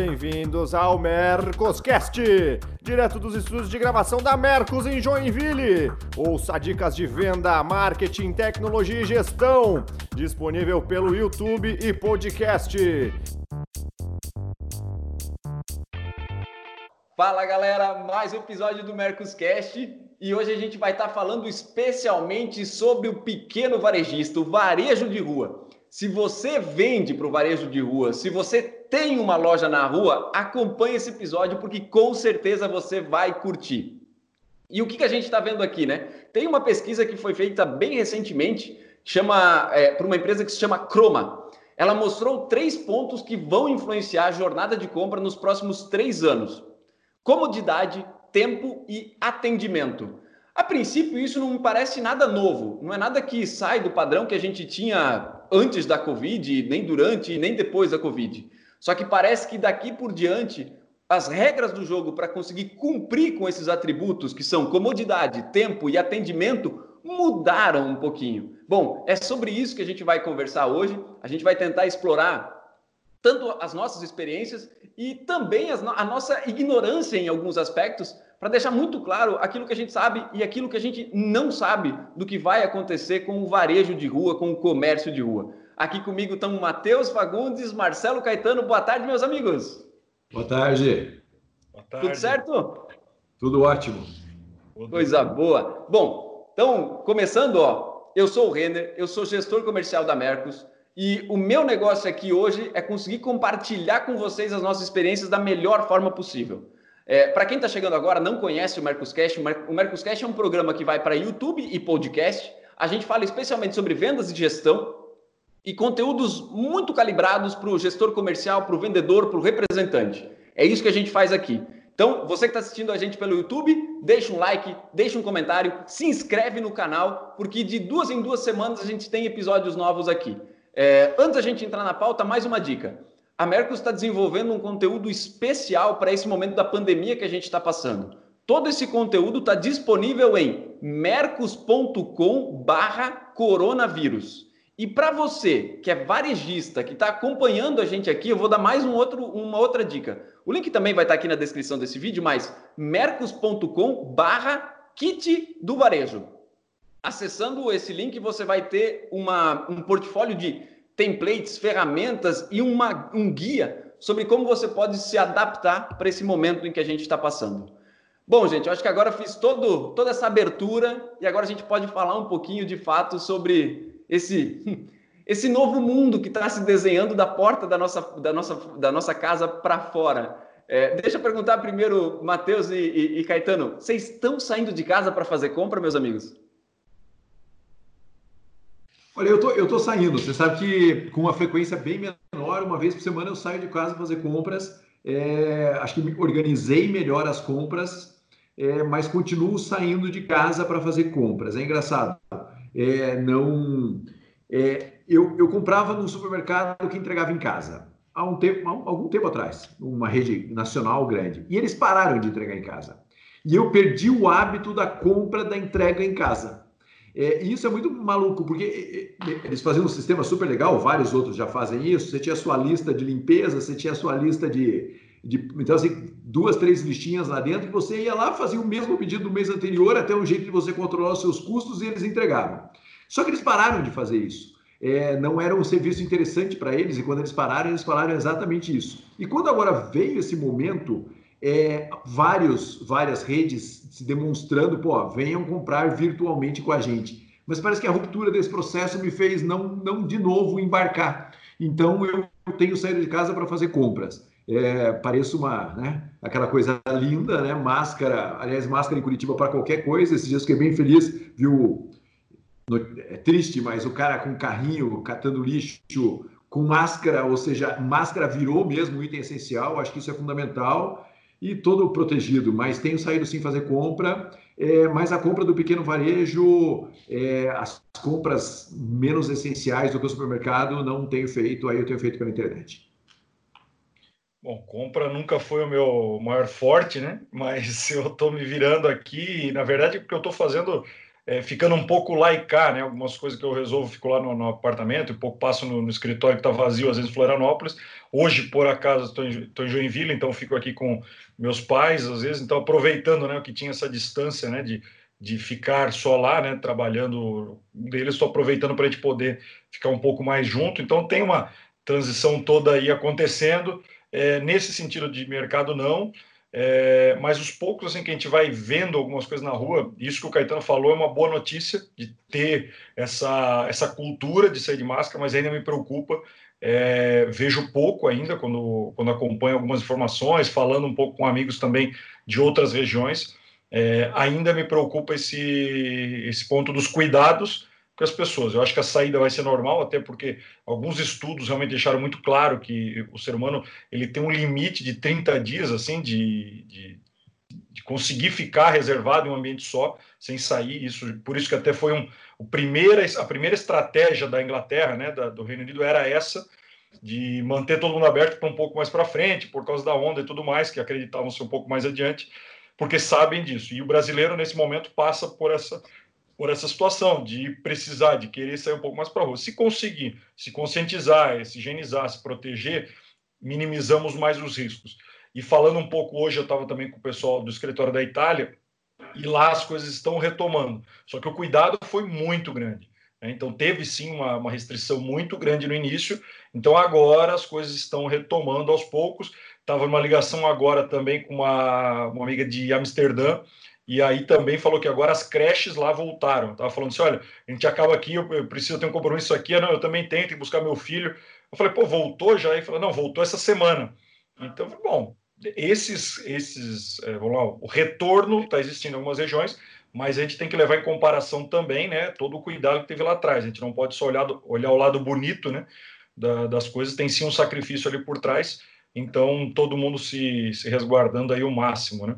Bem-vindos ao Mercoscast, direto dos estúdios de gravação da Mercos em Joinville. Ouça dicas de venda, marketing, tecnologia e gestão. Disponível pelo YouTube e podcast. Fala galera, mais um episódio do Mercoscast e hoje a gente vai estar falando especialmente sobre o pequeno varejista, o varejo de rua. Se você vende para o varejo de rua, se você tem uma loja na rua, acompanhe esse episódio porque com certeza você vai curtir. E o que, que a gente está vendo aqui, né? Tem uma pesquisa que foi feita bem recentemente, chama é, para uma empresa que se chama Croma. Ela mostrou três pontos que vão influenciar a jornada de compra nos próximos três anos: comodidade, tempo e atendimento. A princípio, isso não me parece nada novo, não é nada que sai do padrão que a gente tinha antes da Covid, nem durante nem depois da Covid. Só que parece que daqui por diante, as regras do jogo para conseguir cumprir com esses atributos, que são comodidade, tempo e atendimento, mudaram um pouquinho. Bom, é sobre isso que a gente vai conversar hoje. A gente vai tentar explorar tanto as nossas experiências e também a nossa ignorância em alguns aspectos para deixar muito claro aquilo que a gente sabe e aquilo que a gente não sabe do que vai acontecer com o varejo de rua, com o comércio de rua. Aqui comigo estão Matheus Fagundes, Marcelo Caetano. Boa tarde, meus amigos. Boa tarde. Boa tarde. Tudo certo? Tudo ótimo. Coisa boa. Bom, então, começando, ó, eu sou o Renner, eu sou gestor comercial da Mercos e o meu negócio aqui hoje é conseguir compartilhar com vocês as nossas experiências da melhor forma possível. É, para quem está chegando agora, não conhece o Mercoscast, o Mercoscast é um programa que vai para YouTube e podcast. A gente fala especialmente sobre vendas e gestão e conteúdos muito calibrados para o gestor comercial, para o vendedor, para o representante. É isso que a gente faz aqui. Então, você que está assistindo a gente pelo YouTube, deixa um like, deixa um comentário, se inscreve no canal, porque de duas em duas semanas a gente tem episódios novos aqui. É, antes da gente entrar na pauta, mais uma dica a Mercos está desenvolvendo um conteúdo especial para esse momento da pandemia que a gente está passando. Todo esse conteúdo está disponível em mercos.com barra coronavírus. E para você que é varejista, que está acompanhando a gente aqui, eu vou dar mais um outro, uma outra dica. O link também vai estar tá aqui na descrição desse vídeo, mas mercos.com barra kit do varejo. Acessando esse link, você vai ter uma, um portfólio de templates, ferramentas e uma, um guia sobre como você pode se adaptar para esse momento em que a gente está passando. Bom, gente, eu acho que agora fiz todo, toda essa abertura e agora a gente pode falar um pouquinho de fato sobre esse, esse novo mundo que está se desenhando da porta da nossa, da nossa, da nossa casa para fora. É, deixa eu perguntar primeiro, Matheus e, e, e Caetano, vocês estão saindo de casa para fazer compra, meus amigos? Olha, eu tô, eu tô saindo. Você sabe que com uma frequência bem menor, uma vez por semana eu saio de casa para fazer compras. É, acho que organizei melhor as compras, é, mas continuo saindo de casa para fazer compras. É engraçado. É, não, é, eu, eu comprava no supermercado que entregava em casa há um tempo, há algum tempo atrás, uma rede nacional grande, e eles pararam de entregar em casa. E eu perdi o hábito da compra da entrega em casa. É, e isso é muito maluco, porque eles faziam um sistema super legal, vários outros já fazem isso. Você tinha a sua lista de limpeza, você tinha a sua lista de. de então, assim, duas, três listinhas lá dentro, e você ia lá, fazia o mesmo pedido do mês anterior, até um jeito de você controlar os seus custos, e eles entregavam. Só que eles pararam de fazer isso. É, não era um serviço interessante para eles, e quando eles pararam, eles falaram exatamente isso. E quando agora veio esse momento é, vários, várias redes se demonstrando, pô, venham comprar virtualmente com a gente. Mas parece que a ruptura desse processo me fez não, não de novo embarcar. Então eu tenho saído de casa para fazer compras. É, pareço uma, né, aquela coisa linda, né, máscara, aliás, máscara em Curitiba para qualquer coisa. Esses dias fiquei bem feliz, viu? É triste, mas o cara com carrinho catando lixo com máscara, ou seja, máscara virou mesmo um item essencial. Acho que isso é fundamental e todo protegido, mas tenho saído sim fazer compra, é, mas a compra do pequeno varejo, é, as compras menos essenciais do que o supermercado, não tenho feito, aí eu tenho feito pela internet. Bom, compra nunca foi o meu maior forte, né? Mas eu estou me virando aqui, na verdade, porque eu estou fazendo é, ficando um pouco lá e cá, né? Algumas coisas que eu resolvo, fico lá no, no apartamento, e pouco passo no, no escritório que está vazio, às vezes em Florianópolis. Hoje, por acaso, estou em, em Joinville, então fico aqui com meus pais, às vezes, então aproveitando, né, que tinha essa distância, né, de, de ficar só lá, né, trabalhando deles, estou aproveitando para a gente poder ficar um pouco mais junto. Então tem uma transição toda aí acontecendo. É, nesse sentido de mercado, não. É, mas os poucos assim que a gente vai vendo algumas coisas na rua, isso que o Caetano falou é uma boa notícia de ter essa, essa cultura de sair de máscara, mas ainda me preocupa. É, vejo pouco ainda quando, quando acompanho algumas informações, falando um pouco com amigos também de outras regiões. É, ainda me preocupa esse, esse ponto dos cuidados com as pessoas. Eu acho que a saída vai ser normal, até porque alguns estudos realmente deixaram muito claro que o ser humano ele tem um limite de 30 dias assim de, de, de conseguir ficar reservado em um ambiente só, sem sair. Isso, por isso que até foi um, o primeira, a primeira estratégia da Inglaterra, né, da, do Reino Unido, era essa de manter todo mundo aberto para um pouco mais para frente, por causa da onda e tudo mais, que acreditavam ser um pouco mais adiante, porque sabem disso. E o brasileiro, nesse momento, passa por essa por essa situação de precisar, de querer sair um pouco mais para a rua. Se conseguir se conscientizar, se higienizar, se proteger, minimizamos mais os riscos. E falando um pouco hoje, eu estava também com o pessoal do escritório da Itália, e lá as coisas estão retomando. Só que o cuidado foi muito grande. Né? Então, teve sim uma, uma restrição muito grande no início. Então, agora as coisas estão retomando aos poucos. Estava numa ligação agora também com uma, uma amiga de Amsterdã, e aí também falou que agora as creches lá voltaram. Tava falando assim, olha, a gente acaba aqui, eu preciso ter um compromisso aqui, não, eu também tenho, tenho que buscar meu filho. Eu falei, pô, voltou já? Ele falou, não, voltou essa semana. Então, bom, esses, esses, é, vamos lá, o retorno está existindo em algumas regiões, mas a gente tem que levar em comparação também, né, todo o cuidado que teve lá atrás. A gente não pode só olhar, olhar o lado bonito, né, da, das coisas, tem sim um sacrifício ali por trás. Então, todo mundo se, se resguardando aí o máximo, né?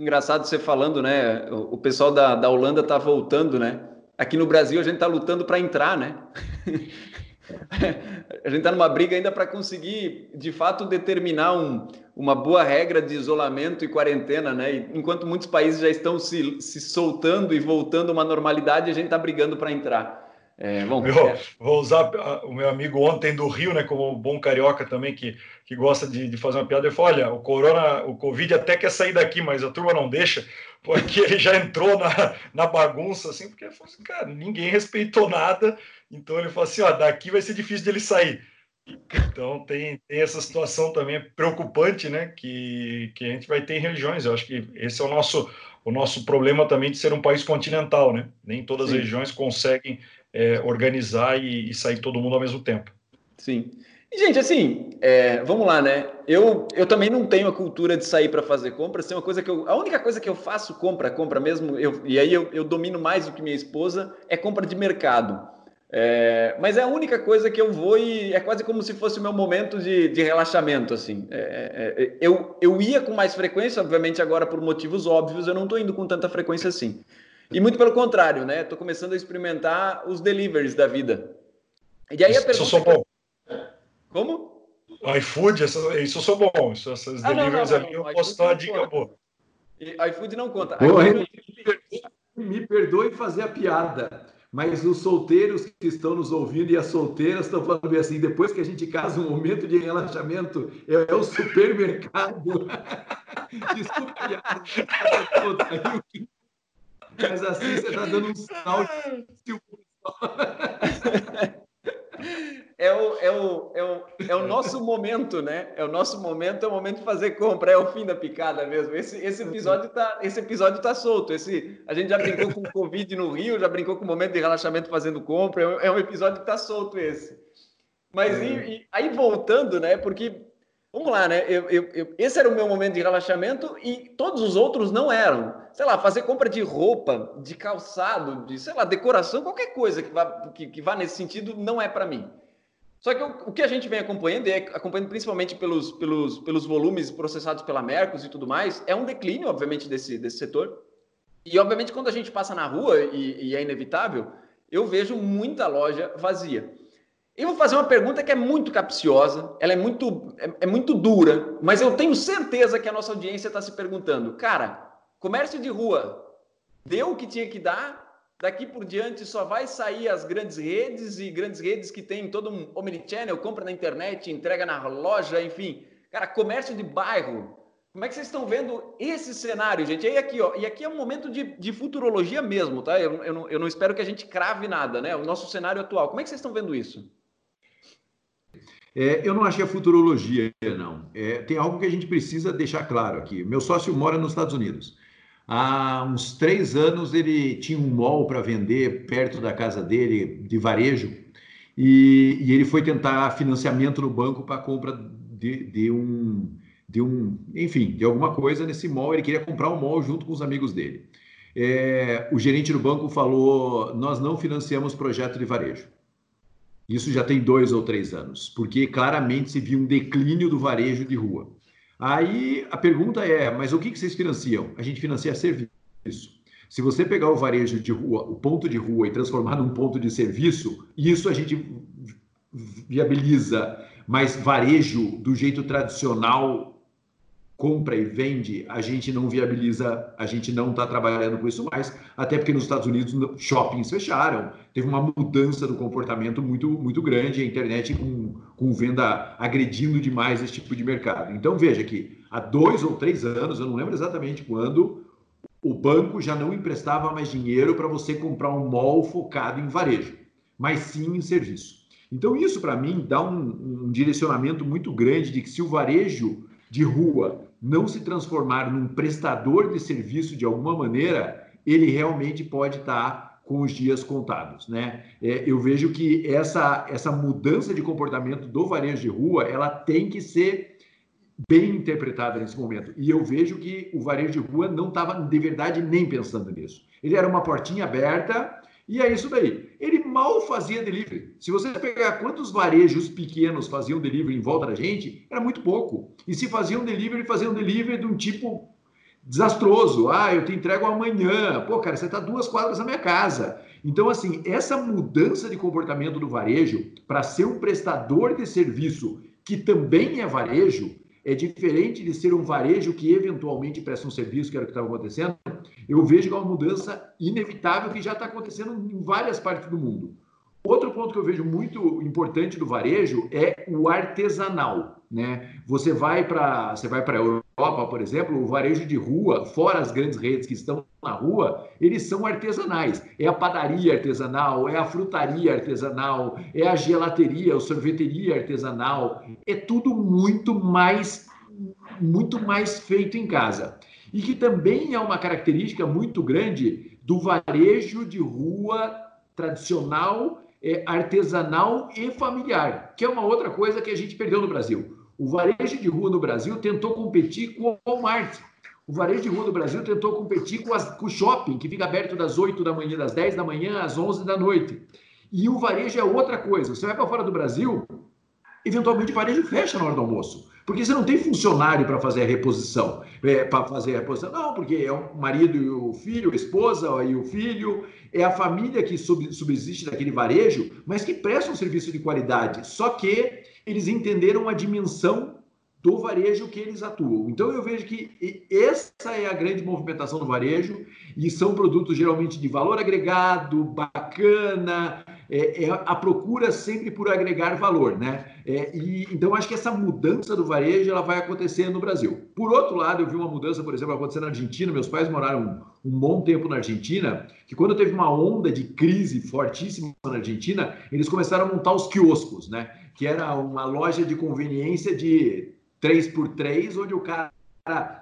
Engraçado você falando, né? O pessoal da, da Holanda tá voltando, né? Aqui no Brasil a gente tá lutando para entrar, né? a gente tá numa briga ainda para conseguir, de fato, determinar um, uma boa regra de isolamento e quarentena, né? E, enquanto muitos países já estão se, se soltando e voltando a uma normalidade, a gente tá brigando para entrar. É, bom, eu, é. Vou usar o meu amigo ontem do Rio, né, como bom carioca também, que, que gosta de, de fazer uma piada. Ele falou: olha, o corona, o Covid até quer sair daqui, mas a turma não deixa, porque ele já entrou na, na bagunça, assim, porque assim, cara, ninguém respeitou nada, então ele falou assim: ó, daqui vai ser difícil dele sair. Então tem, tem essa situação também preocupante, né, que, que a gente vai ter em religiões. Eu acho que esse é o nosso, o nosso problema também de ser um país continental, né? Nem todas Sim. as regiões conseguem é, organizar e, e, sair todo mundo ao mesmo tempo. Sim. E, gente, assim, é, vamos lá, né? Eu, eu também não tenho a cultura de sair para fazer compras. Tem uma coisa que eu. A única coisa que eu faço compra, compra mesmo, eu, e aí eu, eu domino mais do que minha esposa, é compra de mercado. É, mas é a única coisa que eu vou e é quase como se fosse o meu momento de, de relaxamento, assim. É, é, é eu, eu ia com mais frequência, obviamente agora por motivos óbvios, eu não estou indo com tanta frequência assim. E muito pelo contrário, né? Estou começando a experimentar os deliveries da vida. E aí a pergunta. Isso eu sou bom. Como? iFood, isso eu sou bom. Essas ah, deliveries ali eu posso dar a dica boa. iFood não conta. Me perdoe fazer a piada, mas os solteiros que estão nos ouvindo e as solteiras estão falando assim: depois que a gente casa, um momento de relaxamento é, o supermercado. Desculpa, piada. Mas assim você está dando um sinal de é o, é, o, é, o, é o nosso momento, né? É o nosso momento, é o momento de fazer compra, é o fim da picada mesmo. Esse, esse episódio tá, esse episódio tá solto. Esse, a gente já brincou com o Covid no Rio, já brincou com o momento de relaxamento fazendo compra. É um episódio que tá solto esse. Mas é. e, e, aí voltando, né? Porque Vamos lá, né? Eu, eu, eu, esse era o meu momento de relaxamento e todos os outros não eram. Sei lá, fazer compra de roupa, de calçado, de, sei lá, decoração, qualquer coisa que vá, que, que vá nesse sentido não é para mim. Só que o, o, que a gente vem acompanhando, e é acompanhando principalmente pelos, pelos, pelos volumes processados pela Mercos e tudo mais, é um declínio, obviamente, desse, desse setor. E, obviamente, quando a gente passa na rua, e, e é inevitável, eu vejo muita loja vazia. Eu vou fazer uma pergunta que é muito capciosa, ela é muito, é, é muito dura, mas eu tenho certeza que a nossa audiência está se perguntando, cara, comércio de rua deu o que tinha que dar, daqui por diante só vai sair as grandes redes e grandes redes que tem todo um omnichannel, compra na internet, entrega na loja, enfim. Cara, comércio de bairro. Como é que vocês estão vendo esse cenário, gente? E aqui, ó, e aqui é um momento de, de futurologia mesmo, tá? Eu, eu, não, eu não espero que a gente crave nada, né? O nosso cenário atual. Como é que vocês estão vendo isso? É, eu não achei a futurologia, não. É, tem algo que a gente precisa deixar claro aqui. Meu sócio mora nos Estados Unidos. Há uns três anos ele tinha um mall para vender perto da casa dele, de varejo, e, e ele foi tentar financiamento no banco para compra de, de, um, de um, enfim, de alguma coisa nesse mall. Ele queria comprar um mall junto com os amigos dele. É, o gerente do banco falou: Nós não financiamos projeto de varejo. Isso já tem dois ou três anos, porque claramente se viu um declínio do varejo de rua. Aí a pergunta é: mas o que vocês financiam? A gente financia serviço. Se você pegar o varejo de rua, o ponto de rua, e transformar num ponto de serviço, isso a gente viabiliza. Mas varejo do jeito tradicional compra e vende, a gente não viabiliza, a gente não está trabalhando com isso mais, até porque nos Estados Unidos shoppings fecharam, teve uma mudança do comportamento muito, muito grande, a internet com, com venda agredindo demais esse tipo de mercado. Então veja que há dois ou três anos, eu não lembro exatamente quando, o banco já não emprestava mais dinheiro para você comprar um mall focado em varejo, mas sim em serviço. Então isso para mim dá um, um direcionamento muito grande de que se o varejo de rua não se transformar num prestador de serviço de alguma maneira, ele realmente pode estar com os dias contados, né? É, eu vejo que essa, essa mudança de comportamento do varejo de rua, ela tem que ser bem interpretada nesse momento. E eu vejo que o varejo de rua não estava, de verdade, nem pensando nisso. Ele era uma portinha aberta e é isso daí. Ele mal fazia delivery. Se você pegar quantos varejos pequenos faziam delivery em volta da gente, era muito pouco. E se faziam delivery, faziam delivery de um tipo desastroso. Ah, eu te entrego amanhã. Pô, cara, você está duas quadras da minha casa. Então, assim, essa mudança de comportamento do varejo para ser um prestador de serviço que também é varejo, é diferente de ser um varejo que eventualmente presta um serviço, que era o que estava acontecendo, eu vejo uma mudança inevitável que já está acontecendo em várias partes do mundo. Outro ponto que eu vejo muito importante do varejo é o artesanal, né? Você vai para você vai para a Europa, por exemplo, o varejo de rua, fora as grandes redes que estão na rua, eles são artesanais. É a padaria artesanal, é a frutaria artesanal, é a gelateria, a sorveteria artesanal. É tudo muito mais muito mais feito em casa. E que também é uma característica muito grande do varejo de rua tradicional é, artesanal e familiar, que é uma outra coisa que a gente perdeu no Brasil. O varejo de rua no Brasil tentou competir com o Walmart. O varejo de rua do Brasil tentou competir com, as, com o shopping, que fica aberto das 8 da manhã, das 10 da manhã às 11 da noite. E o varejo é outra coisa. Você vai para fora do Brasil, eventualmente o varejo fecha na hora do almoço. Porque você não tem funcionário para fazer a reposição. É, para fazer a reposição, não, porque é o marido e o filho, a esposa e o filho, é a família que subsiste daquele varejo, mas que presta um serviço de qualidade. Só que eles entenderam a dimensão do varejo que eles atuam. Então eu vejo que essa é a grande movimentação do varejo e são produtos geralmente de valor agregado, bacana, é, é a procura sempre por agregar valor, né? É, e então acho que essa mudança do varejo ela vai acontecer no Brasil. Por outro lado, eu vi uma mudança, por exemplo, acontecer na Argentina. Meus pais moraram um, um bom tempo na Argentina, que quando teve uma onda de crise fortíssima na Argentina, eles começaram a montar os quioscos, né? Que era uma loja de conveniência de 3 por 3 onde o cara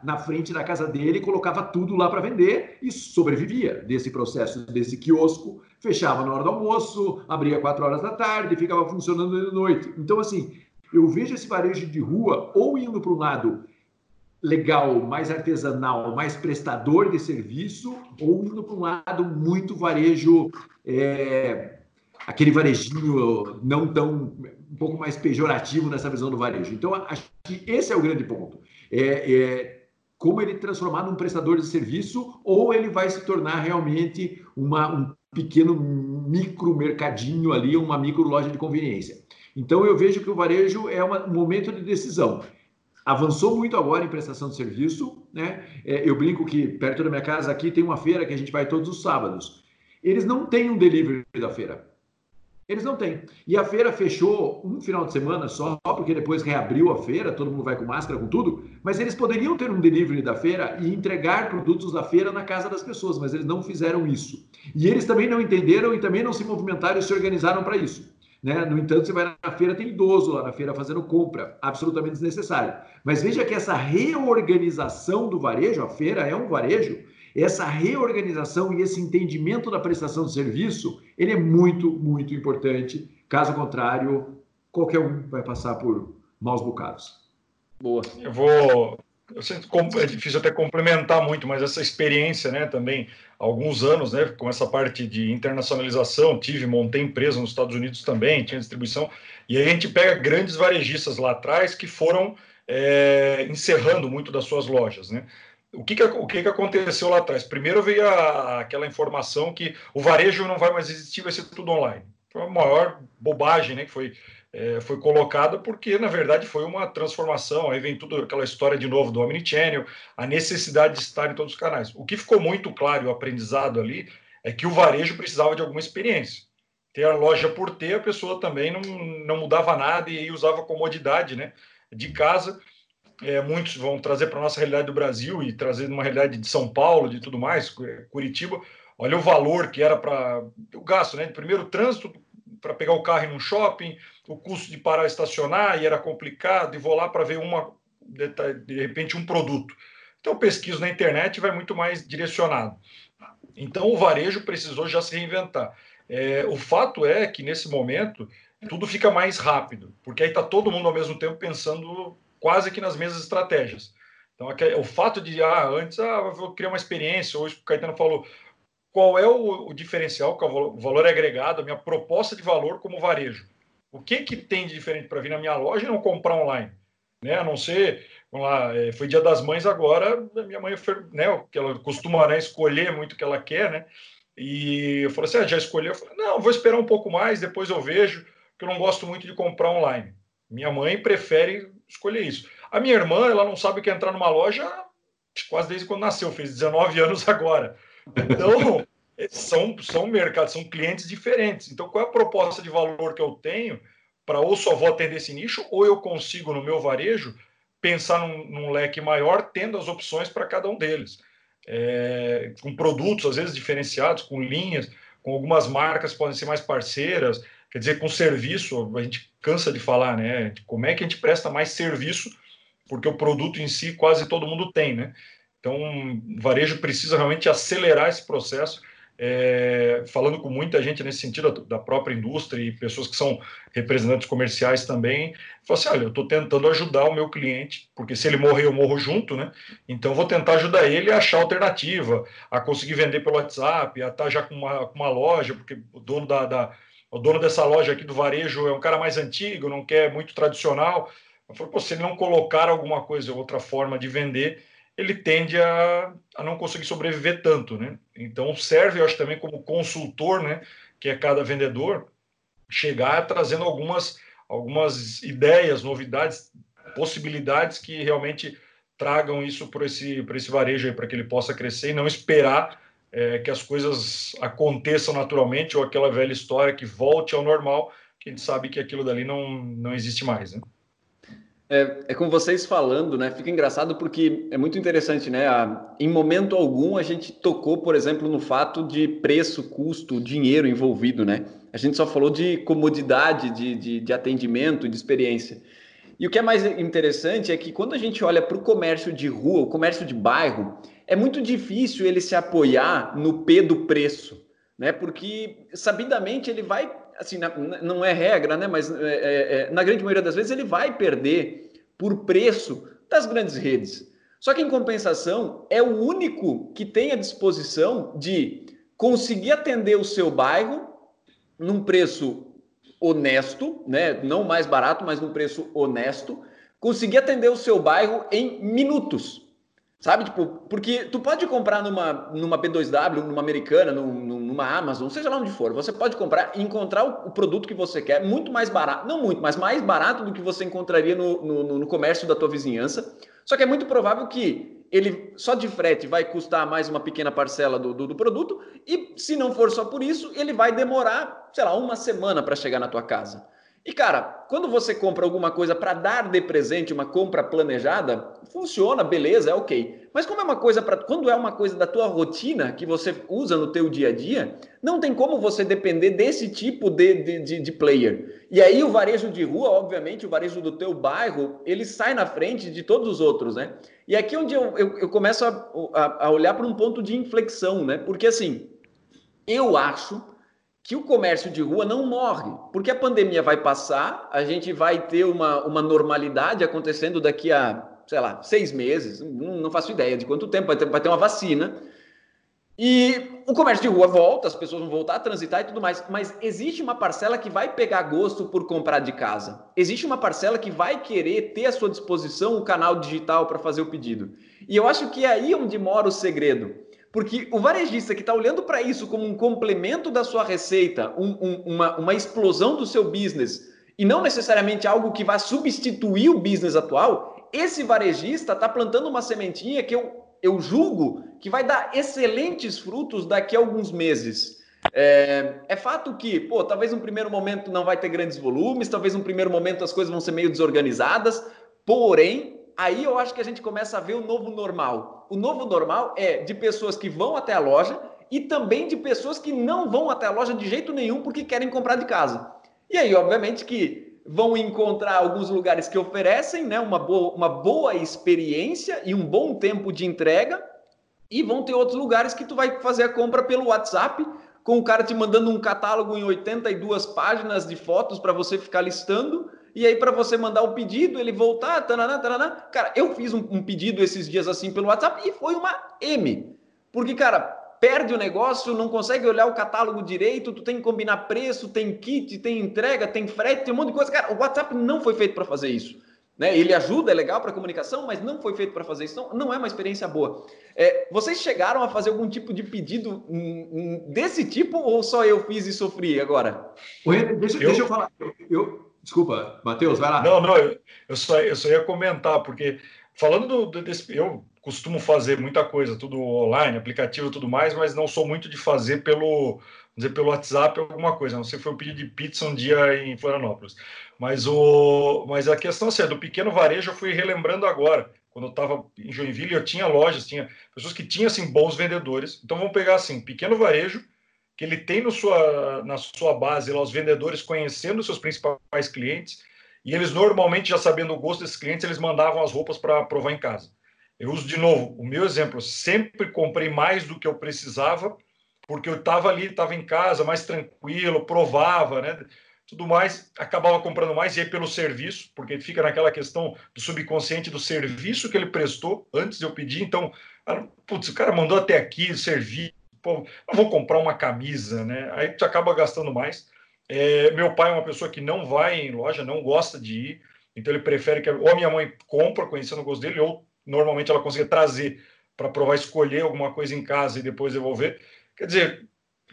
na frente da casa dele colocava tudo lá para vender e sobrevivia desse processo, desse quiosco, fechava na hora do almoço, abria 4 horas da tarde, ficava funcionando de noite. Então, assim, eu vejo esse varejo de rua ou indo para um lado legal, mais artesanal, mais prestador de serviço, ou indo para um lado muito varejo, é, aquele varejinho não tão um pouco mais pejorativo nessa visão do varejo. Então, acho que esse é o grande ponto. É, é como ele transformar num prestador de serviço ou ele vai se tornar realmente uma, um pequeno micro mercadinho ali, uma micro loja de conveniência. Então, eu vejo que o varejo é uma, um momento de decisão. avançou muito agora em prestação de serviço, né? É, eu brinco que perto da minha casa aqui tem uma feira que a gente vai todos os sábados. Eles não têm um delivery da feira. Eles não têm. E a feira fechou um final de semana só, porque depois reabriu a feira, todo mundo vai com máscara, com tudo. Mas eles poderiam ter um delivery da feira e entregar produtos da feira na casa das pessoas, mas eles não fizeram isso. E eles também não entenderam e também não se movimentaram e se organizaram para isso. Né? No entanto, você vai na feira, tem idoso lá na feira fazendo compra, absolutamente desnecessário. Mas veja que essa reorganização do varejo, a feira é um varejo, essa reorganização e esse entendimento da prestação de serviço, ele é muito, muito importante. Caso contrário, qualquer um vai passar por maus bocados. Boa. Eu vou. Eu é difícil até complementar muito, mas essa experiência, né, também, alguns anos, né, com essa parte de internacionalização, tive, montei empresa nos Estados Unidos também, tinha distribuição, e aí a gente pega grandes varejistas lá atrás que foram é, encerrando muito das suas lojas, né? O que, que, o que, que aconteceu lá atrás? Primeiro veio a, aquela informação que o varejo não vai mais existir, vai ser tudo online. Foi a maior bobagem né, que foi, é, foi colocada, porque na verdade foi uma transformação. Aí vem tudo aquela história de novo do Omnichannel, a necessidade de estar em todos os canais. O que ficou muito claro, o aprendizado ali, é que o varejo precisava de alguma experiência. Ter a loja por ter, a pessoa também não, não mudava nada e usava comodidade né, de casa é, muitos vão trazer para a nossa realidade do Brasil e trazer uma realidade de São Paulo, de tudo mais, Curitiba. Olha o valor que era para o gasto, né? Primeiro, o trânsito para pegar o carro em um shopping, o custo de parar e estacionar, e era complicado, e vou lá para ver uma, de repente, um produto. Então, pesquiso na internet vai muito mais direcionado. Então, o varejo precisou já se reinventar. É, o fato é que, nesse momento, tudo fica mais rápido, porque aí está todo mundo ao mesmo tempo pensando quase que nas mesmas estratégias. Então, o fato de, ah, antes, ah, vou criar uma experiência, hoje o Caetano falou, qual é o, o diferencial, qual é o valor agregado, a minha proposta de valor como varejo? O que que tem de diferente para vir na minha loja e não comprar online? Né? A não ser, vamos lá, é, foi dia das mães agora, minha mãe, né, que ela costuma né, escolher muito o que ela quer, né? E eu falei assim, ah, já escolheu? Eu falei, não, vou esperar um pouco mais, depois eu vejo, porque eu não gosto muito de comprar online. Minha mãe prefere escolher isso. A minha irmã, ela não sabe o que é entrar numa loja quase desde quando nasceu, fez 19 anos agora. Então, são, são mercados, são clientes diferentes. Então, qual é a proposta de valor que eu tenho para ou só vou atender esse nicho, ou eu consigo, no meu varejo, pensar num, num leque maior, tendo as opções para cada um deles. É, com produtos, às vezes, diferenciados, com linhas, com algumas marcas podem ser mais parceiras. Quer dizer, com serviço, a gente cansa de falar, né? Como é que a gente presta mais serviço, porque o produto em si quase todo mundo tem, né? Então, o varejo precisa realmente acelerar esse processo. É, falando com muita gente nesse sentido, da própria indústria e pessoas que são representantes comerciais também, fala assim: olha, eu estou tentando ajudar o meu cliente, porque se ele morrer, eu morro junto, né? Então, vou tentar ajudar ele a achar alternativa, a conseguir vender pelo WhatsApp, a estar já com uma, com uma loja, porque o dono da, da o dono dessa loja aqui do varejo é um cara mais antigo, não quer muito tradicional. Eu falei, Pô, se ele não colocar alguma coisa, outra forma de vender, ele tende a, a não conseguir sobreviver tanto, né? Então serve, eu acho, também como consultor, né? Que é cada vendedor, chegar trazendo algumas, algumas ideias, novidades, possibilidades que realmente tragam isso para esse, esse varejo para que ele possa crescer e não esperar é, que as coisas aconteçam naturalmente ou aquela velha história que volte ao normal, que a gente sabe que aquilo dali não, não existe mais, né? É, é com vocês falando, né? Fica engraçado porque é muito interessante, né? A, em momento algum a gente tocou, por exemplo, no fato de preço, custo, dinheiro envolvido, né? A gente só falou de comodidade, de, de, de atendimento, de experiência. E o que é mais interessante é que quando a gente olha para o comércio de rua, o comércio de bairro, é muito difícil ele se apoiar no P do preço, né? Porque sabidamente ele vai, assim, não é regra, né? Mas é, é, é, na grande maioria das vezes ele vai perder por preço das grandes redes. Só que em compensação é o único que tem a disposição de conseguir atender o seu bairro num preço honesto, né? Não mais barato, mas num preço honesto, conseguir atender o seu bairro em minutos. Sabe, tipo, porque tu pode comprar numa, numa B2W, numa americana, numa Amazon, seja lá onde for, você pode comprar e encontrar o, o, produto que você quer muito mais barato, não muito, mas mais barato do que você encontraria no, no, no comércio da tua vizinhança. Só que é muito provável que ele só de frete vai custar mais uma pequena parcela do, do, do produto, e se não for só por isso, ele vai demorar, sei lá, uma semana para chegar na tua casa. E cara, quando você compra alguma coisa para dar de presente, uma compra planejada, funciona, beleza, é ok. Mas como é uma coisa para quando é uma coisa da tua rotina que você usa no teu dia a dia, não tem como você depender desse tipo de, de, de, player. E aí o varejo de rua, obviamente, o varejo do teu bairro, ele sai na frente de todos os outros, né? E aqui é onde eu, eu, eu começo a, a, a olhar para um ponto de inflexão, né? Porque assim, eu acho que o comércio de rua não morre, porque a pandemia vai passar, a gente vai ter uma, uma normalidade acontecendo daqui a, sei lá, seis meses, não, faço ideia de quanto tempo, vai ter, vai ter uma vacina, e o comércio de rua volta, as pessoas vão voltar a transitar e tudo mais, mas existe uma parcela que vai pegar gosto por comprar de casa. Existe uma parcela que vai querer ter à sua disposição o canal digital para fazer o pedido. E eu acho que é aí onde mora o segredo. Porque o varejista que está olhando para isso como um complemento da sua receita, um, um, uma, uma explosão do seu business, e não necessariamente algo que vai substituir o business atual, esse varejista está plantando uma sementinha que eu, eu julgo que vai dar excelentes frutos daqui a alguns meses. É, é, fato que, pô, talvez um primeiro momento não vai ter grandes volumes, talvez um primeiro momento as coisas vão ser meio desorganizadas, porém, aí eu acho que a gente começa a ver o novo normal. O novo normal é de pessoas que vão até a loja e também de pessoas que não vão até a loja de jeito nenhum porque querem comprar de casa. E aí, obviamente, que vão encontrar alguns lugares que oferecem né, uma, boa, uma boa experiência e um bom tempo de entrega, e vão ter outros lugares que tu vai fazer a compra pelo WhatsApp, com o cara te mandando um catálogo em 82 páginas de fotos para você ficar listando e aí, para você mandar o pedido, ele voltar, taraná, taraná. Cara, eu fiz um, um, pedido esses dias assim pelo WhatsApp e foi uma M. Porque, cara, perde o negócio, não consegue olhar o catálogo direito, tu tem que combinar preço, tem kit, tem entrega, tem frete, tem um monte de coisa. Cara, o WhatsApp não foi feito para fazer isso. Né? Ele ajuda, é legal para comunicação, mas não foi feito para fazer isso. Então, não é uma experiência boa. É, vocês chegaram a fazer algum tipo de pedido desse tipo ou só eu fiz e sofri agora? Deixa eu, deixa eu falar. Eu, Desculpa, Matheus, vai lá. Não, não, eu, só, eu só ia comentar, porque falando do, desse. Eu costumo fazer muita coisa, tudo online, aplicativo tudo mais, mas não sou muito de fazer pelo, dizer, pelo WhatsApp alguma coisa. Não sei se foi um pedido de pizza um dia em Florianópolis. Mas, o, mas a questão assim, é, do pequeno varejo eu fui relembrando agora. Quando eu estava em Joinville, eu tinha lojas, tinha pessoas que tinham assim, bons vendedores. Então vamos pegar assim, pequeno varejo que ele tem no sua, na sua base lá, os vendedores conhecendo seus principais clientes, e eles normalmente, já sabendo o gosto desses clientes, eles mandavam as roupas para provar em casa. Eu uso de novo o meu exemplo, sempre comprei mais do que eu precisava, porque eu estava ali, estava em casa, mais tranquilo, provava, né? Tudo mais, acabava comprando mais, e aí pelo serviço, porque fica naquela questão do subconsciente do serviço que ele prestou antes de eu pedir. Então, putz, o cara mandou até aqui, serviço pô, vou comprar uma camisa, né? Aí tu acaba gastando mais. É, meu pai é uma pessoa que não vai em loja, não gosta de ir, então ele prefere que ou a minha mãe compra, conhecendo o gosto dele, ou normalmente ela consiga trazer para provar, escolher alguma coisa em casa e depois devolver. Quer dizer,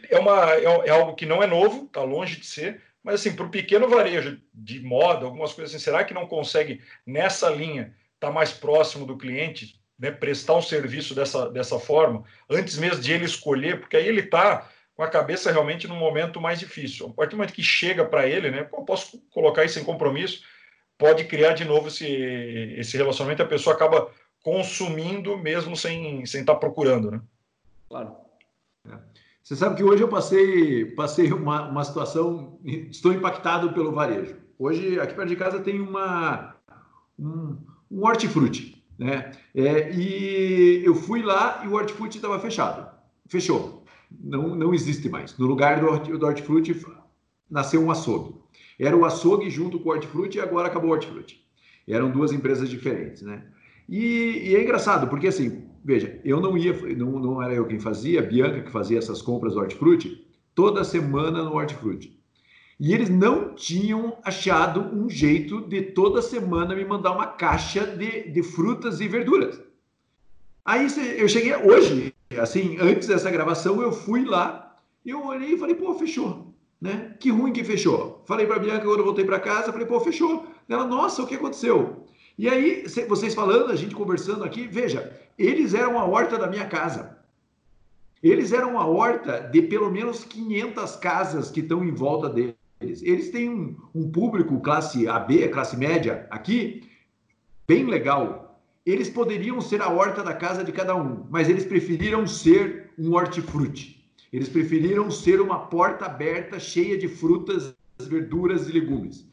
é, uma, é, é algo que não é novo, está longe de ser, mas assim, para o pequeno varejo de moda, algumas coisas assim, será que não consegue nessa linha estar tá mais próximo do cliente, né, prestar um serviço dessa, dessa forma, antes mesmo de ele escolher, porque aí ele está com a cabeça realmente num momento mais difícil. A partir do momento que chega para ele, né, eu posso colocar isso em compromisso, pode criar de novo esse, esse relacionamento, a pessoa acaba consumindo mesmo sem estar sem tá procurando. Né? Claro. É. Você sabe que hoje eu passei, passei uma, uma situação, estou impactado pelo varejo. Hoje, aqui perto de casa, tem uma, um, um hortifruti. Né? É, e eu fui lá e o hortifruti estava fechado. Fechou. Não, não existe mais. No lugar do, do hortifruti nasceu um açougue. Era o açougue junto com o hortifruti e agora acabou o hortifruti. Eram duas empresas diferentes, né? E, e, é engraçado, porque assim, veja, eu não ia, não, não era eu quem fazia, a Bianca que fazia essas compras do hortifruti, toda semana no hortifruti. E eles não tinham achado um jeito de toda semana me mandar uma caixa de, de frutas e verduras. Aí eu cheguei hoje, assim, antes dessa gravação, eu fui lá, eu olhei e falei, pô, fechou. Né? Que ruim que fechou. Falei para a Bianca quando eu voltei para casa, falei, pô, fechou. Ela, nossa, o que aconteceu? E aí, vocês falando, a gente conversando aqui, veja, eles eram a horta da minha casa. Eles eram a horta de pelo menos 500 casas que estão em volta deles. Eles têm um, um público classe AB, classe média, aqui, bem legal, eles poderiam ser a horta da casa de cada um, mas eles preferiram ser um hortifruti. Eles preferiram ser uma porta aberta cheia de frutas, verduras e legumes.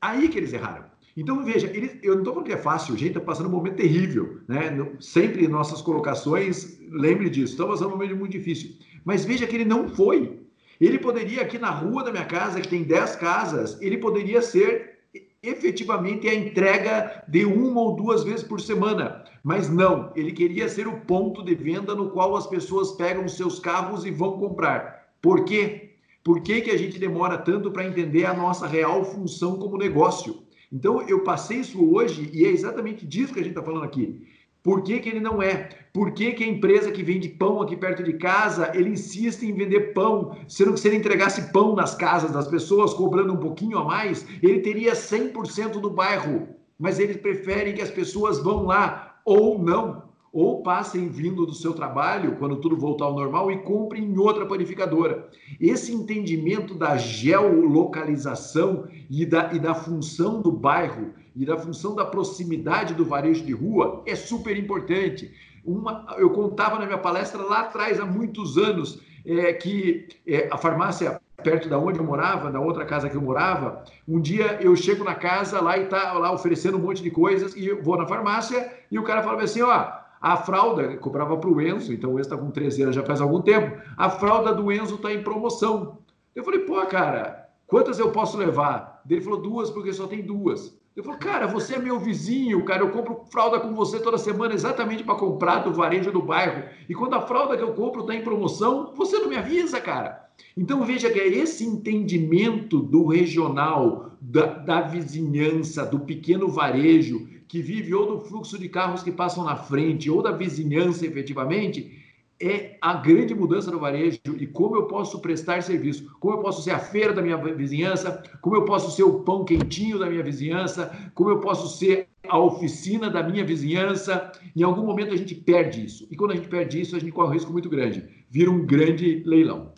Aí que eles erraram. Então, veja, eles, eu não estou falando que é fácil, gente está passando um momento terrível. Né? Sempre em nossas colocações, lembre disso, estamos passando um momento muito difícil. Mas veja que ele não foi. Ele poderia, aqui na rua da minha casa, que tem 10 casas, ele poderia ser efetivamente a entrega de uma ou duas vezes por semana. Mas não, ele queria ser o ponto de venda no qual as pessoas pegam seus carros e vão comprar. Por quê? Por que, que a gente demora tanto para entender a nossa real função como negócio? Então, eu passei isso hoje e é exatamente disso que a gente está falando aqui. Por que, que ele não é? Por que, que a empresa que vende pão aqui perto de casa, ele insiste em vender pão, sendo que se ele entregasse pão nas casas das pessoas, cobrando um pouquinho a mais, ele teria 100% do bairro. Mas eles preferem que as pessoas vão lá ou não ou passem vindo do seu trabalho, quando tudo voltar ao normal, e comprem em outra panificadora. Esse entendimento da geolocalização e da, e da função do bairro e da função da proximidade do varejo de rua é super importante. Uma, eu contava na minha palestra lá atrás, há muitos anos, é, que é, a farmácia perto da onde eu morava, da outra casa que eu morava, um dia eu chego na casa lá e tá lá oferecendo um monte de coisas e eu vou na farmácia e o cara fala assim, ó, a fralda, comprava para o Enzo, então o Enzo está com 13 anos já faz algum tempo, a fralda do Enzo está em promoção. Eu falei, pô, cara, quantas eu posso levar? Ele falou, duas, porque só tem duas. Eu falei, cara, você é meu vizinho, cara, eu compro fralda com você toda semana exatamente para comprar do varejo do bairro. E quando a fralda que eu compro está em promoção, você não me avisa, cara. Então veja que é esse entendimento do regional, da, da vizinhança, do pequeno varejo, que vive ou do fluxo de carros que passam na frente, ou da vizinhança efetivamente, é a grande mudança no varejo e como eu posso prestar serviço, como eu posso ser a feira da minha vizinhança, como eu posso ser o pão quentinho da minha vizinhança, como eu posso ser a oficina da minha vizinhança. Em algum momento a gente perde isso. E quando a gente perde isso, a gente corre um risco muito grande. Vira um grande leilão.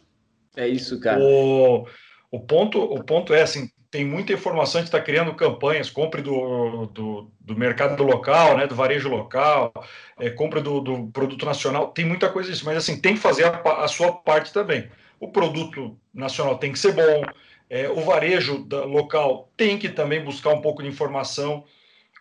É isso, cara. O, o, ponto, o ponto é assim, tem muita informação, a gente está criando campanhas, compre do, do, do, mercado local, né, do varejo local, é, compre do, do, produto nacional, tem muita coisa disso, mas assim, tem que fazer a, a sua parte também. O produto nacional tem que ser bom, é, o varejo da, local tem que também buscar um pouco de informação.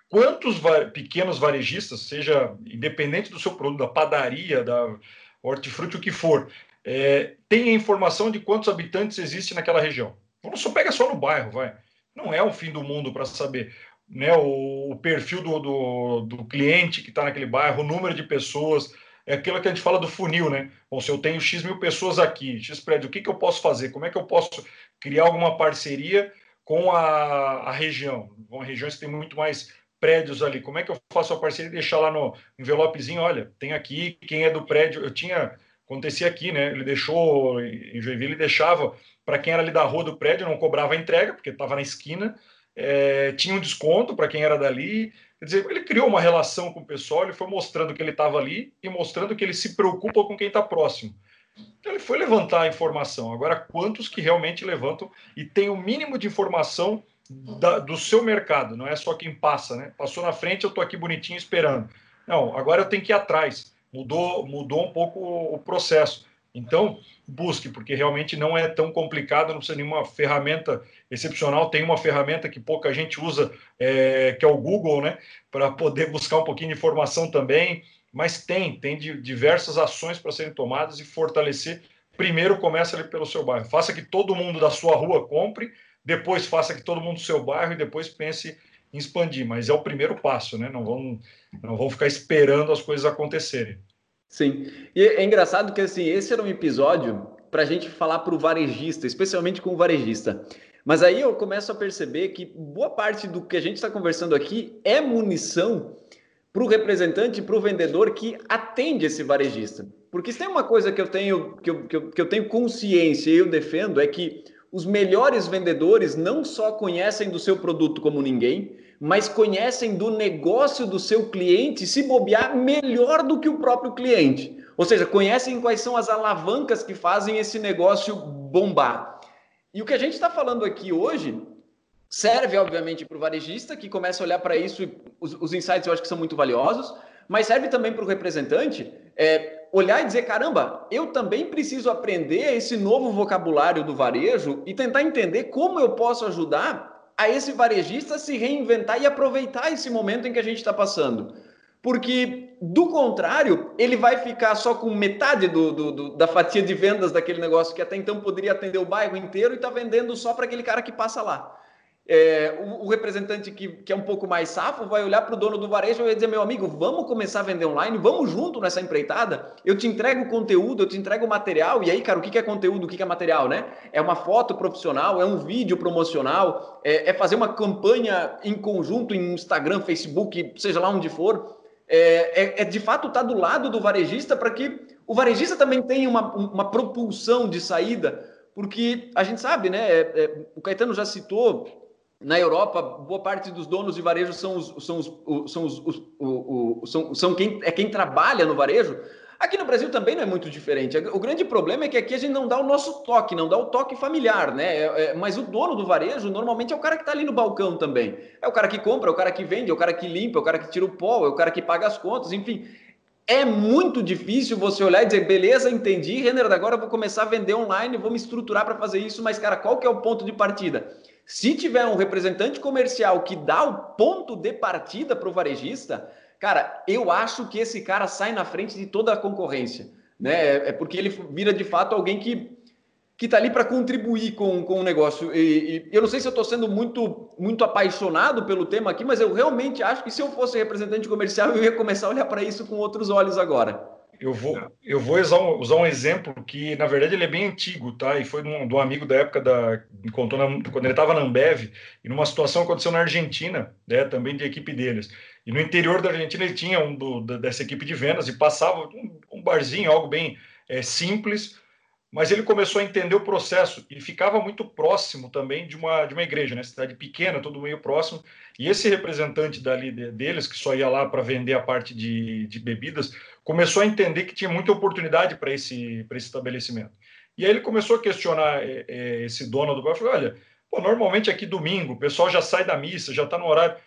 Quantos va pequenos varejistas, seja independente do seu produto, da padaria, da hortifruti, o que for, é, tem a informação de quantos habitantes existem naquela região só pega só no bairro, vai. Não é o fim do mundo para saber né, o, perfil do, do, do, cliente que está naquele bairro, o número de pessoas, é aquilo que a gente fala do funil, né? Bom, se eu tenho X mil pessoas aqui, X prédio, o que, que eu posso fazer? Como é que eu posso criar alguma parceria com a, a região? Com regiões que tem muito mais prédios ali, como é que eu faço a parceria e deixar lá no envelopezinho, olha, tem aqui quem é do prédio, eu tinha, acontecia aqui, né, ele deixou, em Joinville, ele deixava para quem era ali da rua do prédio, não cobrava a entrega, porque estava na esquina, é, tinha um desconto para quem era dali. Quer dizer, ele criou uma relação com o pessoal, ele foi mostrando que ele estava ali e mostrando que ele se preocupa com quem está próximo. Então, ele foi levantar a informação. Agora, quantos que realmente levantam e tem o mínimo de informação da, do seu mercado? Não é só quem passa, né? Passou na frente, eu estou aqui bonitinho esperando. Não, agora eu tenho que ir atrás. Mudou, mudou um pouco o processo. Então, busque, porque realmente não é tão complicado, não precisa de nenhuma ferramenta excepcional. Tem uma ferramenta que pouca gente usa, é, que é o Google, né, para poder buscar um pouquinho de informação também. Mas tem, tem diversas ações para serem tomadas e fortalecer. Primeiro, começa ali pelo seu bairro. Faça que todo mundo da sua rua compre, depois faça que todo mundo do seu bairro e depois pense em expandir. Mas é o primeiro passo, né? Não vão, não vão ficar esperando as coisas acontecerem. Sim. E é engraçado que assim, esse era um episódio para a gente falar para o varejista, especialmente com o varejista. Mas aí eu começo a perceber que boa parte do que a gente está conversando aqui é munição para o representante, para o vendedor que atende esse varejista. Porque se tem uma coisa que eu tenho que eu, que eu, que eu tenho consciência e eu defendo é que os melhores vendedores não só conhecem do seu produto como ninguém, mas conhecem do negócio do seu cliente, se bobear melhor do que o próprio cliente. Ou seja, conhecem quais são as alavancas que fazem esse negócio bombar. E o que a gente está falando aqui hoje serve, obviamente, para o varejista que começa a olhar para isso. Os, os, insights eu acho que são muito valiosos, mas serve também para o representante é, olhar e dizer: caramba, eu também preciso aprender esse novo vocabulário do varejo e tentar entender como eu posso ajudar a esse varejista se reinventar e aproveitar esse momento em que a gente está passando. Porque, do contrário, ele vai ficar só com metade do, do, do, da fatia de vendas daquele negócio que até então poderia atender o bairro inteiro e está vendendo só para aquele cara que passa lá é, o, o, representante que, que é um pouco mais safo vai olhar para o dono do varejo e vai dizer: meu amigo, vamos começar a vender online, vamos junto nessa empreitada. Eu te entrego conteúdo, eu te entrego material. E aí, cara, o que é conteúdo, o que é material, né? É uma foto profissional, é um vídeo promocional, é, é fazer uma campanha em conjunto em Instagram, Facebook, seja lá onde for. É, é, é de fato estar tá do lado do varejista para que o varejista também tenha uma, uma propulsão de saída, porque a gente sabe, né? É, é, o Caetano já citou na Europa, boa parte dos donos de varejo são os, são os, são os, os o, o, são, são quem é quem trabalha no varejo. Aqui no Brasil também não é muito diferente. O grande problema é que aqui a gente não dá o nosso toque, não dá o toque familiar, né? É, é, mas o dono do varejo normalmente é o cara que está ali no balcão também. É o cara que compra, é o cara que vende, é o cara que limpa, é o cara que tira o pó, é o cara que paga as contas, enfim. É muito difícil você olhar e dizer, beleza, entendi, Renner, agora eu vou começar a vender online, vou me estruturar para fazer isso, mas, cara, qual que é o ponto de partida? Se tiver um representante comercial que dá o ponto de partida para o varejista, cara, eu acho que esse cara sai na frente de toda a concorrência. Né? É, é porque ele vira de fato alguém que que está ali para contribuir com, com o negócio. E, e, eu não sei se eu estou sendo muito, muito apaixonado pelo tema aqui, mas eu realmente acho que se eu fosse representante comercial, eu ia começar a olhar para isso com outros olhos agora. Eu vou, eu vou usar um, usar um exemplo que, na verdade, ele é bem antigo, tá? E foi de um, de um amigo da época da. Me contou na, quando ele estava na Ambev, e numa situação aconteceu na Argentina, né? Também de equipe deles. E no interior da Argentina ele tinha um do, dessa equipe de vendas e passava um, um barzinho, algo bem é, simples, mas ele começou a entender o processo e ficava muito próximo também de uma, de uma igreja, né? Cidade pequena, todo meio próximo. E esse representante dali deles, que só ia lá para vender a parte de, de bebidas, começou a entender que tinha muita oportunidade para esse, esse estabelecimento. E aí ele começou a questionar é, esse dono do bar, falou, olha, pô, normalmente aqui domingo, o pessoal já sai da missa, já está no horário,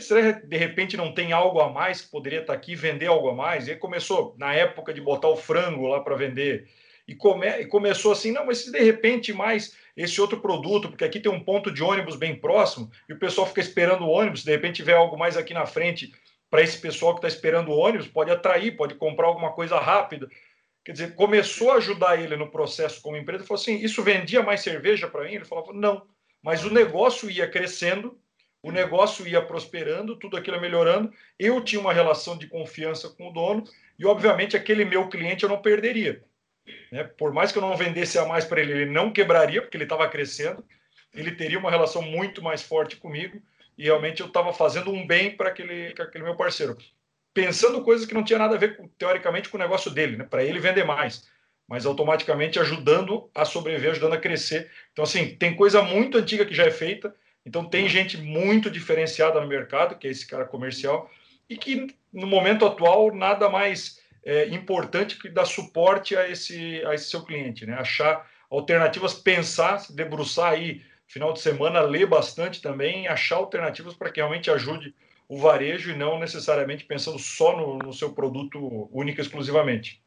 será que de repente não tem algo a mais que poderia estar tá aqui, vender algo a mais? E aí começou, na época de botar o frango lá para vender, e, come, e começou assim, não, mas se de repente mais esse outro produto, porque aqui tem um ponto de ônibus bem próximo, e o pessoal fica esperando o ônibus, de repente tiver algo mais aqui na frente para esse pessoal que está esperando o ônibus, pode atrair, pode comprar alguma coisa rápida. Quer dizer, começou a ajudar ele no processo como empresa, falou assim, isso vendia mais cerveja para mim? Ele falava, não, mas o negócio ia crescendo, o negócio ia prosperando, tudo aquilo ia melhorando, eu tinha uma relação de confiança com o dono, e obviamente aquele meu cliente eu não perderia. Né? Por mais que eu não vendesse a mais para ele, ele não quebraria, porque ele estava crescendo, ele teria uma relação muito mais forte comigo e realmente eu estava fazendo um bem para aquele, aquele meu parceiro. Pensando coisas que não tinha nada a ver, teoricamente, com o negócio dele, né? para ele vender mais, mas automaticamente ajudando a sobreviver, ajudando a crescer. Então, assim, tem coisa muito antiga que já é feita, então tem gente muito diferenciada no mercado, que é esse cara comercial, e que no momento atual nada mais é, importante que dá suporte a esse, a esse seu cliente, né? Achar alternativas, pensar, se debruçar aí final de semana, ler bastante também, achar alternativas para que realmente ajude o varejo e não necessariamente pensando só no, no seu produto único exclusivamente.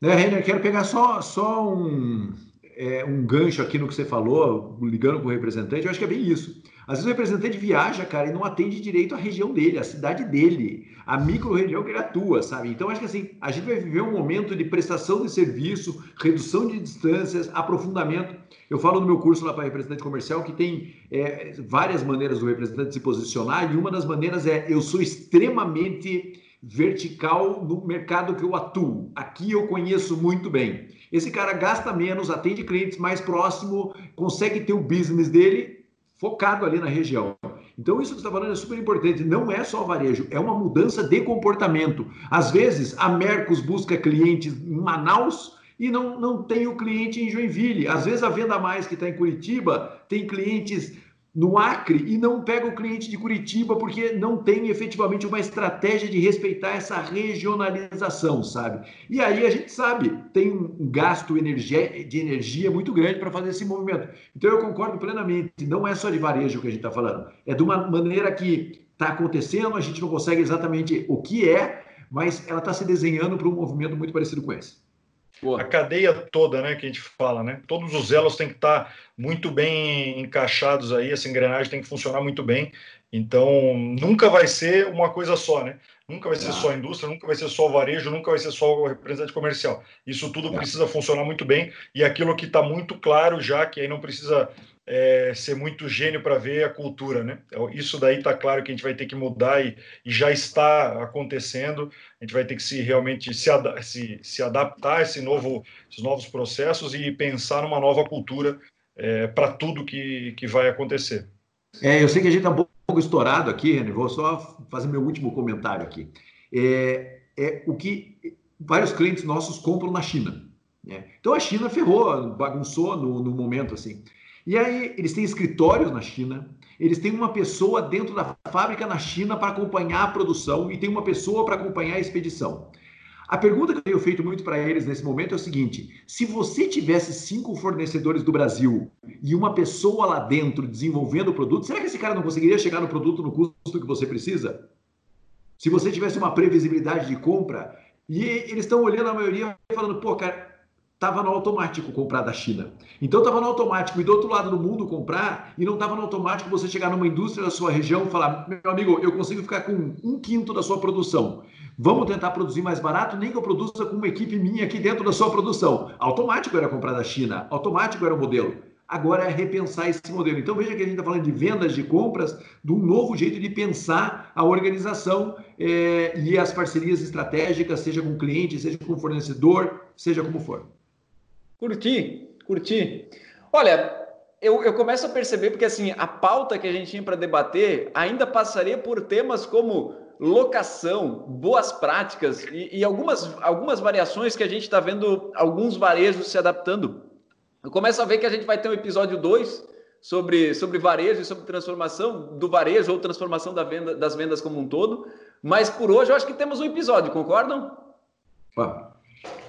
Né, Renner, quero pegar só, só um, é, um gancho aqui no que você falou, ligando com o representante, eu acho que é bem isso. Às vezes o representante viaja, cara, e não atende direito a região dele, a cidade dele, a micro-região que ele atua, sabe? Então, acho que assim, a gente vai viver um momento de prestação de serviço, redução de distâncias, aprofundamento. Eu falo no meu curso lá para representante comercial que tem é, várias maneiras do representante se posicionar, e uma das maneiras é eu sou extremamente vertical no mercado que eu atuo. Aqui eu conheço muito bem. Esse cara gasta menos, atende clientes mais próximo, consegue ter o business dele focado ali na região. Então, isso que você está falando é super importante. Não é só varejo, é uma mudança de comportamento. Às vezes, a Mercos busca clientes em Manaus e não, não tem o cliente em Joinville. Às vezes, a Venda Mais, que está em Curitiba, tem clientes no Acre e não pega o cliente de Curitiba porque não tem efetivamente uma estratégia de respeitar essa regionalização, sabe? E aí a gente sabe, tem um gasto de energia muito grande para fazer esse movimento. Então eu concordo plenamente, não é só de varejo que a gente está falando, é de uma maneira que está acontecendo, a gente não consegue exatamente o que é, mas ela está se desenhando para um movimento muito parecido com esse. A cadeia toda, né, que a gente fala, né? Todos os elos têm que estar muito bem encaixados aí, essa engrenagem tem que funcionar muito bem. Então, nunca vai ser uma coisa só, né? Nunca vai ser só a indústria, nunca vai ser só o varejo, nunca vai ser só o representante comercial. Isso tudo precisa funcionar muito bem e aquilo que está muito claro já, que aí não precisa é, ser muito gênio para ver a cultura, né? Então, isso daí está claro que a gente vai ter que mudar e, e, já está acontecendo. A gente vai ter que se realmente se, se, se adaptar a esse novo, esses novos processos e pensar numa nova cultura é, para tudo que, que vai acontecer. É, eu sei que a gente está um pouco estourado aqui, René. Vou só fazer meu último comentário aqui. É, é o que vários clientes nossos compram na China. Né? Então a China ferrou, bagunçou no, no momento assim. E aí eles têm escritórios na China, eles têm uma pessoa dentro da fábrica na China para acompanhar a produção e tem uma pessoa para acompanhar a expedição. A pergunta que eu tenho feito muito para eles nesse momento é o seguinte: se você tivesse cinco fornecedores do Brasil e uma pessoa lá dentro desenvolvendo o produto, será que esse cara não conseguiria chegar no produto no custo que você precisa? Se você tivesse uma previsibilidade de compra, e eles estão olhando a maioria falando, pô, cara, estava no automático comprar da China. Então estava no automático e do outro lado do mundo comprar e não estava no automático você chegar numa indústria da sua região e falar, meu amigo, eu consigo ficar com um quinto da sua produção. Vamos tentar produzir mais barato, nem que eu produza com uma equipe minha aqui dentro da sua produção. Automático era comprar da China, automático era o modelo. Agora é repensar esse modelo. Então veja que a gente está falando de vendas, de compras, de um novo jeito de pensar a organização é, e as parcerias estratégicas, seja com cliente, seja com fornecedor, seja como for. Curti, curti. Olha, eu, eu começo a perceber porque assim a pauta que a gente tinha para debater ainda passaria por temas como locação, boas práticas e, e algumas, algumas variações que a gente está vendo alguns varejos se adaptando. Eu começo a ver que a gente vai ter um episódio 2 sobre, sobre varejo e sobre transformação do varejo ou transformação da venda, das vendas como um todo. Mas por hoje eu acho que temos um episódio, concordam?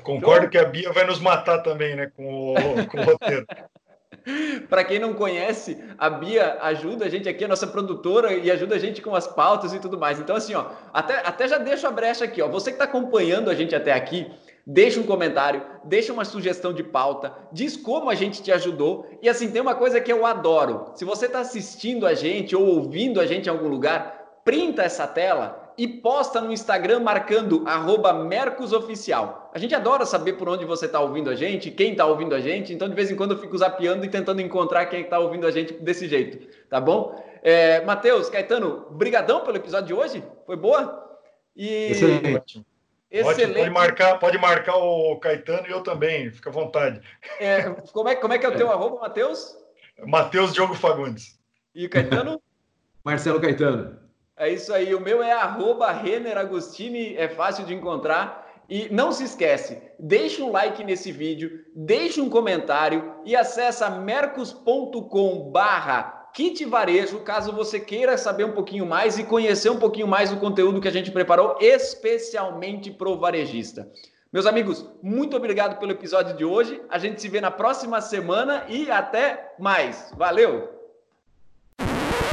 Concordo que a Bia vai nos matar também, né, com o, com o roteiro. Para quem não conhece, a Bia ajuda a gente aqui, a nossa produtora, e ajuda a gente com as pautas e tudo mais. Então, assim, ó, até, até já deixo a brecha aqui, ó. Você que está acompanhando a gente até aqui, deixa um comentário, deixa uma sugestão de pauta, diz como a gente te ajudou. E assim, tem uma coisa que eu adoro. Se você está assistindo a gente ou ouvindo a gente em algum lugar, printa essa tela e posta no Instagram marcando Mercosoficial. A gente adora saber por onde você está ouvindo a gente, quem está ouvindo a gente, então de vez em quando eu fico zapeando e tentando encontrar quem está ouvindo a gente desse jeito, tá bom? É, Matheus, Caetano, brigadão pelo episódio de hoje, foi boa? E... Excelente. Excelente. Pode marcar, pode marcar o Caetano e eu também, fica à vontade. É, como, é, como é que é o teu é. arroba, Matheus? Matheus Diogo Fagundes. E Caetano? Marcelo Caetano. É isso aí. O meu é arroba é fácil de encontrar. E não se esquece, deixa um like nesse vídeo, deixa um comentário e acessa mercos.com barra kit varejo, caso você queira saber um pouquinho mais e conhecer um pouquinho mais do conteúdo que a gente preparou especialmente para o varejista. Meus amigos, muito obrigado pelo episódio de hoje. A gente se vê na próxima semana e até mais. Valeu!